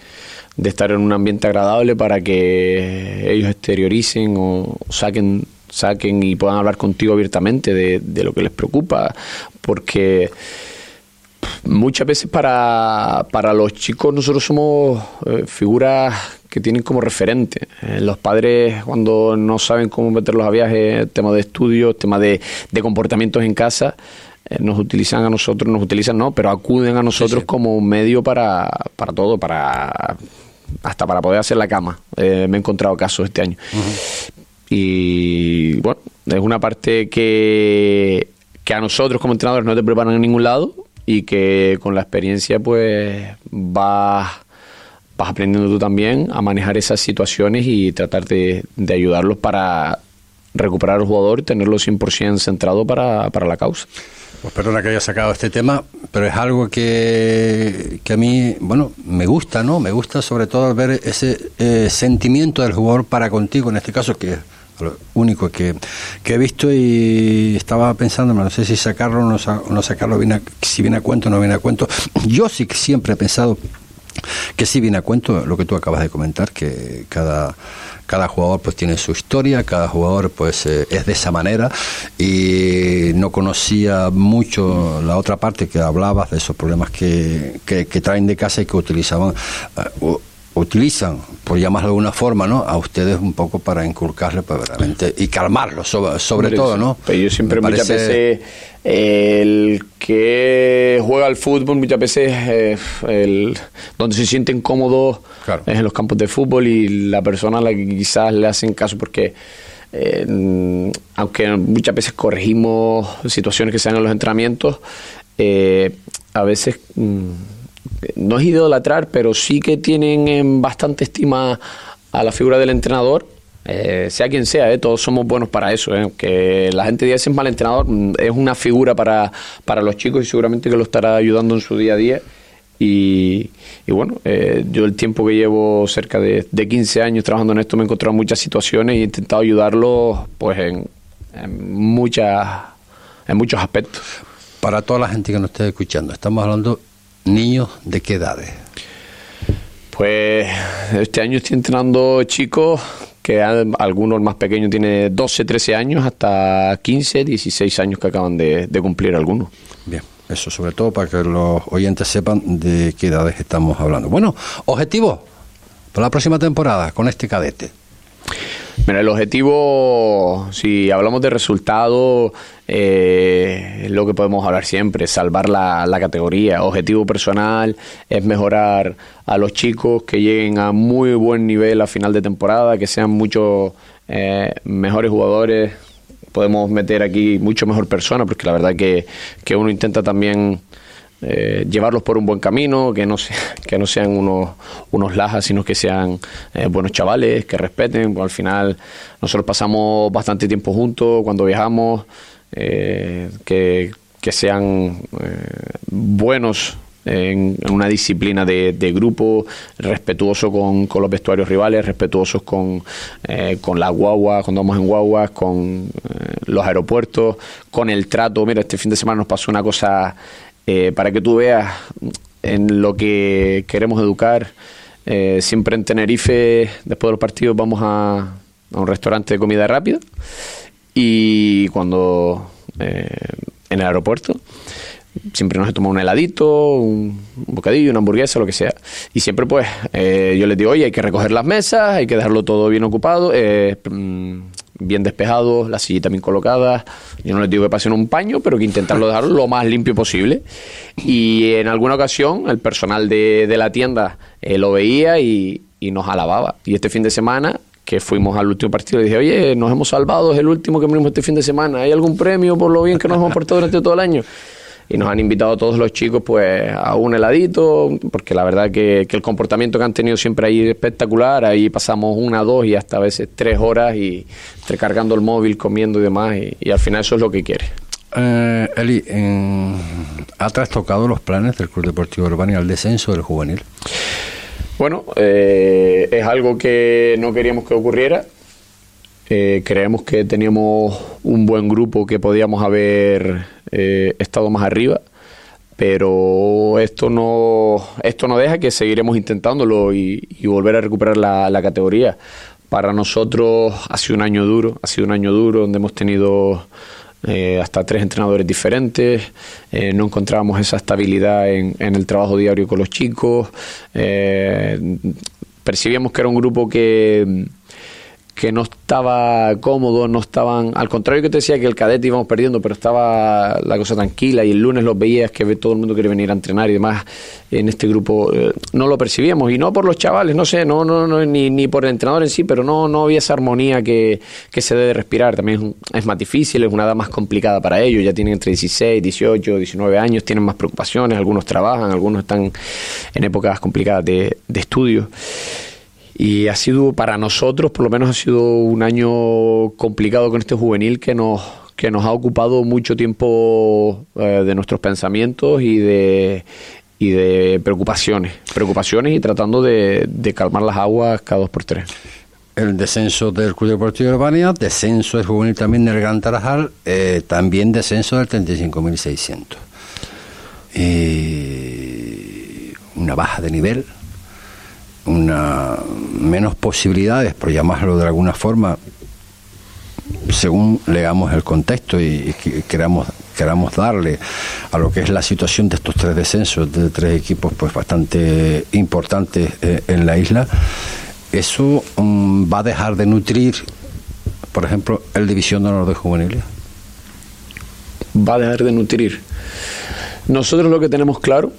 de estar en un ambiente agradable para que ellos exterioricen o saquen saquen y puedan hablar contigo abiertamente de, lo que les preocupa, porque muchas veces para, para los chicos nosotros somos eh, figuras que tienen como referente. Eh, los padres cuando no saben cómo meterlos a viajes, tema de estudios, tema de, de comportamientos en casa, eh, nos utilizan a nosotros, nos utilizan no, pero acuden a nosotros como un medio para, para todo, para hasta para poder hacer la cama. me he encontrado casos este año. Y es una parte que, que a nosotros como entrenadores no te preparan en ningún lado y que con la experiencia pues vas, vas aprendiendo tú también a manejar esas situaciones y tratar de, de ayudarlos para recuperar al jugador y tenerlo 100% centrado para, para la causa. Pues perdona que haya sacado este tema, pero es algo que, que a mí, bueno, me gusta, ¿no? Me gusta sobre todo ver ese eh, sentimiento del jugador para contigo, en este caso, que lo único que, he visto y estaba pensando, no sé si sacarlo o no, sacarlo, viene si viene a cuento o no viene a cuento. Yo sí que siempre he pensado que sí viene a cuento lo que tú acabas de comentar, que cada cada jugador pues tiene su historia, cada jugador pues eh, es de esa manera y no conocía mucho la otra parte que hablabas de esos problemas que, que, traen de casa y que utilizaban uh, utilizan, por llamarlo de alguna forma, ¿no? A ustedes un poco para inculcarle pues, y calmarlos, sobre, todo, ¿no? Pero yo siempre muchas veces el que juega al fútbol muchas veces eh, el, donde se sienten cómodos es en los campos de fútbol y la persona a la que quizás le hacen caso porque eh, aunque muchas veces corregimos situaciones que se dan en los entrenamientos, eh, a veces mm, no es idolatrar, pero sí que tienen bastante estima a la figura del entrenador, eh, sea quien sea, eh, todos somos buenos para eso. Eh, que la gente dice es mal entrenador, mm, es una figura para, para los chicos y seguramente que lo estará ayudando en su día a día. Y, bueno, yo el tiempo que llevo, cerca de, de, 15 años trabajando en esto, me he encontrado muchas situaciones y he intentado ayudarlos pues en, en, muchas, en muchos aspectos. Para toda la gente que nos esté escuchando, estamos hablando niños de qué edades? Pues este año estoy entrenando chicos que algunos más pequeños tienen 12, 13 años, hasta 15, 16 años que acaban de, cumplir algunos. Bien, eso sobre todo para que los oyentes sepan de qué edades estamos hablando. Bueno, objetivo para la próxima temporada con este cadete. Mira, el objetivo, si hablamos de resultados, eh, es lo que podemos hablar siempre, salvar la, categoría. Objetivo personal es mejorar a los chicos que lleguen a muy buen nivel a final de temporada, que sean muchos eh, mejores jugadores. Podemos meter aquí mucho mejor persona, porque la verdad que, que uno intenta también eh, llevarlos por un buen camino, que no, que no sean unos, unos lajas, sino que sean eh, buenos chavales, que respeten. al final nosotros pasamos bastante tiempo juntos cuando viajamos, eh, que, sean buenos en, una disciplina de, grupo, respetuoso con, los vestuarios rivales, respetuosos con, con las guaguas, cuando vamos en guaguas, con los aeropuertos, con el trato. Mira, este fin de semana nos pasó una cosa eh, para que tú veas en lo que queremos educar. Eh, siempre en Tenerife, después de los partidos, vamos a, a un restaurante de comida rápida. Y cuando eh, en el aeropuerto, siempre nos tomado un heladito, un, un, bocadillo, una hamburguesa, lo que sea. Y siempre, pues, yo les digo, oye, hay que recoger las mesas, hay que dejarlo todo bien ocupado, mm, bien despejado, las sillitas bien colocadas. Yo no les digo que pasen un paño, pero que intentarlo dejarlo lo más limpio posible. Y en alguna ocasión, el personal de, de la tienda eh, lo veía y, y nos alababa. Y este fin de semana que fuimos al último partido y dije, oye, nos hemos salvado, es el último que venimos este fin de semana, ¿hay algún premio por lo bien que nos hemos portado durante todo el año? Y nos han invitado todos los chicos pues a un heladito, porque la verdad que, que el comportamiento que han tenido siempre ahí es espectacular, ahí pasamos una, dos y hasta a veces tres horas y recargando el móvil, comiendo y demás, y, y al final eso es lo que quiere. Eh, Eli, en, ¿ha trastocado los planes del Club Deportivo Urbania al descenso del juvenil? Bueno, eh, es algo que no queríamos que ocurriera. Eh, creemos que teníamos un buen grupo que podíamos haber eh, estado más arriba, pero esto no, esto no deja que seguiremos intentándolo y, volver a recuperar la, categoría. Para nosotros ha sido un año duro, ha sido un año duro donde hemos tenido eh, hasta tres entrenadores diferentes, no encontrábamos esa estabilidad en, en, el trabajo diario con los chicos, percibíamos que era un grupo que que no estaba cómodo, no estaban, al contrario que te decía que el cadete íbamos perdiendo, pero estaba la cosa tranquila y el lunes los veías que todo el mundo quiere venir a entrenar y demás en este grupo eh, no lo percibíamos. Y no por los chavales, no sé, no, no, no ni, ni por el entrenador en sí, pero no, no había esa armonía que, que se debe respirar, también es, es, más difícil, es una edad más complicada para ellos, ya tienen entre 16, 18, 19 años, tienen más preocupaciones, algunos trabajan, algunos están en épocas complicadas de, de estudio. Y ha sido para nosotros, por lo menos ha sido un año complicado con este juvenil que nos, que nos ha ocupado mucho tiempo eh, de nuestros pensamientos y de, y de preocupaciones. Preocupaciones y tratando de, de calmar las aguas cada dos por tres el descenso del Club Deportivo de Urbania, descenso del juvenil también del Gran Tarajal, eh, también descenso del 35.600. Y una baja de nivel, una menos posibilidades, por llamarlo de alguna forma, según leamos el contexto y, y queramos queramos darle a lo que es la situación de estos tres descensos de tres equipos pues bastante importantes eh, en la isla eso um, va a dejar de nutrir por ejemplo el división de honor de juveniles. Va a dejar de nutrir. Nosotros lo que tenemos claro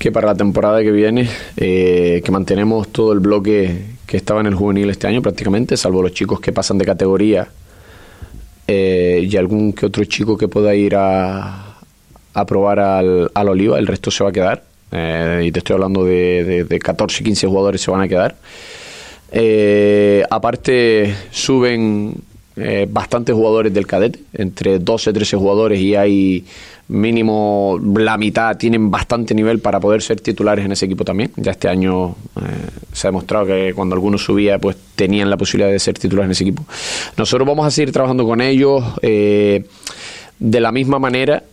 que para la temporada que viene, eh, que mantenemos todo el bloque que estaba en el juvenil este año prácticamente, salvo los chicos que pasan de categoría eh, y algún que otro chico que pueda ir a, a probar al, al, Oliva, el resto se va a quedar. Eh, y te estoy hablando de, de, de 14, 15 jugadores se van a quedar. Aparte, suben bastantes jugadores del cadete, entre 12, 13 jugadores, y hay mínimo la mitad tienen bastante nivel para poder ser titulares en ese equipo también. Ya este año eh, se ha demostrado que cuando alguno subía, pues tenían la posibilidad de ser titulares en ese equipo. Nosotros vamos a seguir trabajando con ellos eh, de la misma manera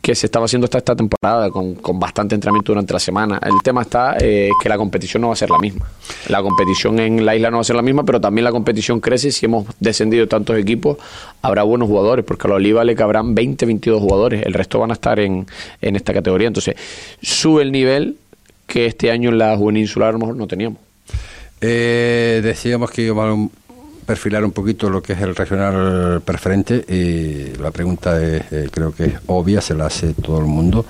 que se estaba haciendo hasta esta temporada, con, con bastante entrenamiento durante la semana. El tema está eh, que la competición no va a ser la misma. La competición en la isla no va a ser la misma, pero también la competición crece. Si hemos descendido tantos equipos, habrá buenos jugadores, porque a la Oliva le cabrán 20, 22 jugadores. El resto van a estar en, en esta categoría. Entonces, sube el nivel que este año en la juvenil insular a lo mejor no teníamos. Eh, decíamos que íbamos perfilar un poquito lo que es el regional preferente y la pregunta es, eh, creo que es obvia, se la hace todo el mundo.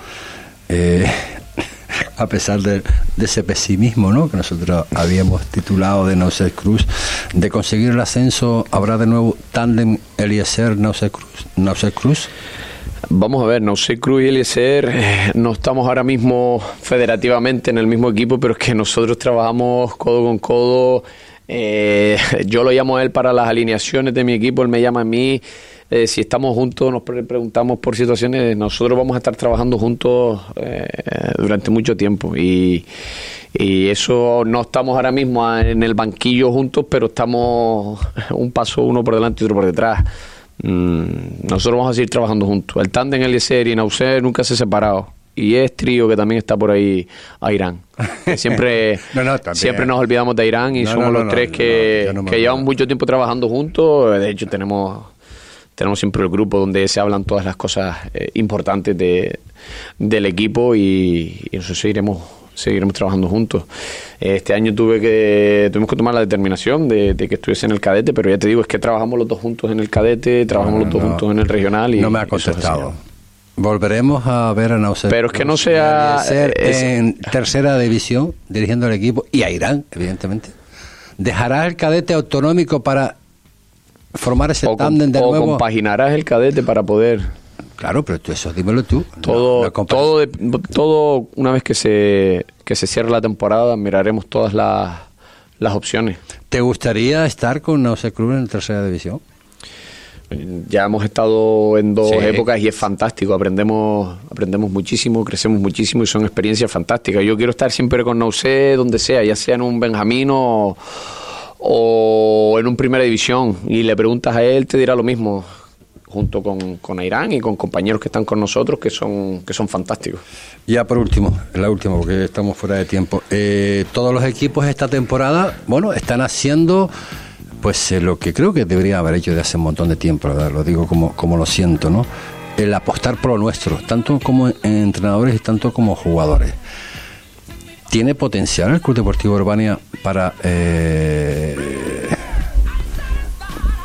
Eh, a pesar de, ese pesimismo ¿no? que nosotros habíamos titulado de Nauset Cruz, de conseguir el ascenso, ¿habrá de nuevo tándem Eliezer Nauset Cruz? Nauset Cruz? Vamos a ver, Nauset Cruz y Eliezer eh, no estamos ahora mismo federativamente en el mismo equipo, pero es que nosotros trabajamos codo con codo eh, yo lo llamo a él para las alineaciones de mi equipo, él me llama a mí. Eh, si estamos juntos, nos preguntamos por situaciones, nosotros vamos a estar trabajando juntos eh, durante mucho tiempo. Y, eso no estamos ahora mismo en el banquillo juntos, pero estamos un paso uno por delante y otro por detrás. Mm, nosotros vamos a seguir trabajando juntos. El tándem Eliezer y Nauser nunca se separado. Y es trío que también está por ahí a Irán. Siempre, siempre nos olvidamos de Irán y somos los tres que, que llevamos mucho tiempo trabajando juntos. De hecho, tenemos tenemos siempre el grupo donde se hablan todas las cosas eh, importantes de, del equipo y, y eso seguiremos seguiremos trabajando juntos. Este año tuve que tuvimos que tomar la determinación de, que estuviese en el cadete, pero ya te digo, es que trabajamos los dos juntos en el cadete, trabajamos los dos juntos en el regional y no me ha contestado. Volveremos a ver a Nauset. Pero es que no sea en tercera división dirigiendo el equipo y a Irán, evidentemente. ¿Dejará el cadete autonómico para formar ese tándem de o nuevo. compaginarás el cadete para poder. Claro, pero tú eso dímelo tú. Todo, todo, todo una vez que se, que se cierre la temporada, miraremos todas las, las opciones. ¿Te gustaría estar con Nausea Club en tercera división? Ya hemos estado en dos épocas y es fantástico, aprendemos aprendemos muchísimo, crecemos muchísimo y son experiencias fantásticas. Yo quiero estar siempre con Nausea donde sea, ya sea en un Benjamino o en un primera división y le preguntas a él, te dirá lo mismo junto con, con y con compañeros que están con nosotros que son que son fantásticos. Ya por último, la última porque estamos fuera de tiempo. Eh, todos los equipos esta temporada, bueno, están haciendo pues eh, lo que creo que debería haber hecho de hace un montón de tiempo, lo digo como, como lo siento, ¿no? El apostar por lo nuestro, tanto como entrenadores y tanto como jugadores. ¿Tiene potencial el Club Deportivo Urbania para eh,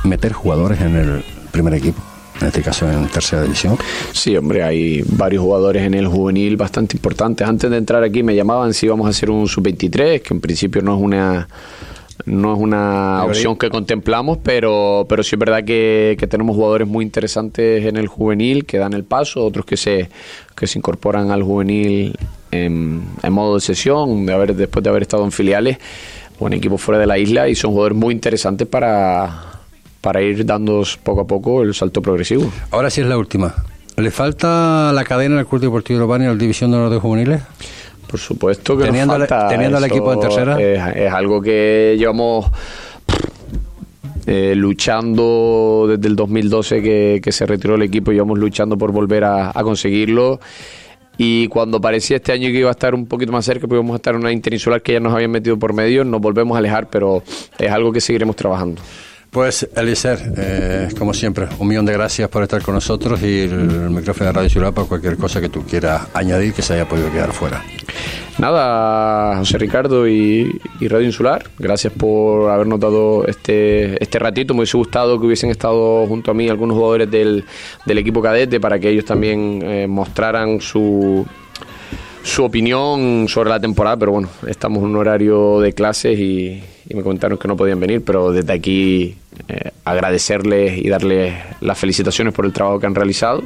meter jugadores en el primer equipo? En este caso en tercera división. Sí, hombre, hay varios jugadores en el juvenil bastante importantes. Antes de entrar aquí me llamaban si íbamos a hacer un sub-23, que en principio no es una no es una opción que contemplamos, pero, pero sí es verdad que, que, tenemos jugadores muy interesantes en el juvenil que dan el paso, otros que se, que se incorporan al juvenil en, modo de sesión, de haber, después de haber estado en filiales o en equipos fuera de la isla, y son jugadores muy interesantes para, para ir dando poco a poco el salto progresivo. Ahora sí es la última. ¿Le falta la cadena del Club Deportivo Urbano y la División de Honor de Juveniles? Por supuesto que teniendo, nos falta. teniendo el equipo en tercera. Es, algo que llevamos eh, luchando desde el 2012 que, que, se retiró el equipo, llevamos luchando por volver a, a conseguirlo y cuando parecía este año que iba a estar un poquito más cerca, que íbamos a estar en una interinsular que ya nos habían metido por medio, nos volvemos a alejar, pero es algo que seguiremos trabajando. Pues, Eliser, eh, como siempre, un millón de gracias por estar con nosotros y el, micrófono de Radio Ciudad para cualquier cosa que tú quieras añadir que se haya podido quedar fuera. Nada, José Ricardo y, Radio Insular, gracias por habernos dado este, este ratito. Me hubiese gustado que hubiesen estado junto a mí algunos jugadores del, del equipo cadete para que ellos también eh, mostraran su, su opinión sobre la temporada, pero bueno, estamos en un horario de clases y, y me comentaron que no podían venir, pero desde aquí eh, agradecerles y darles las felicitaciones por el trabajo que han realizado.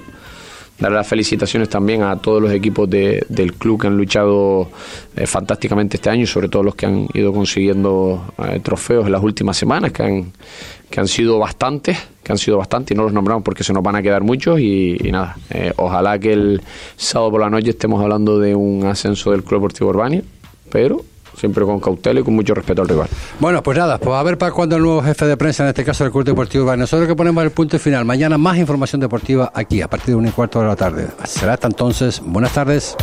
Darle las felicitaciones también a todos los equipos de, del club que han luchado eh, fantásticamente este año, sobre todo los que han ido consiguiendo eh, trofeos en las últimas semanas, que han, que han sido bastantes, que han sido bastantes y no los nombramos porque se nos van a quedar muchos y, nada, ojalá que el sábado por la noche estemos hablando de un ascenso del Club Deportivo Urbania, pero siempre con cautela y con mucho respeto al rival. Bueno, pues nada, pues a ver para cuándo el nuevo jefe de prensa, en este caso del Club Deportivo Urbano. Nosotros que ponemos el punto final. Mañana más información deportiva aquí, a partir de un y cuarto de la tarde. Será hasta entonces. Buenas tardes.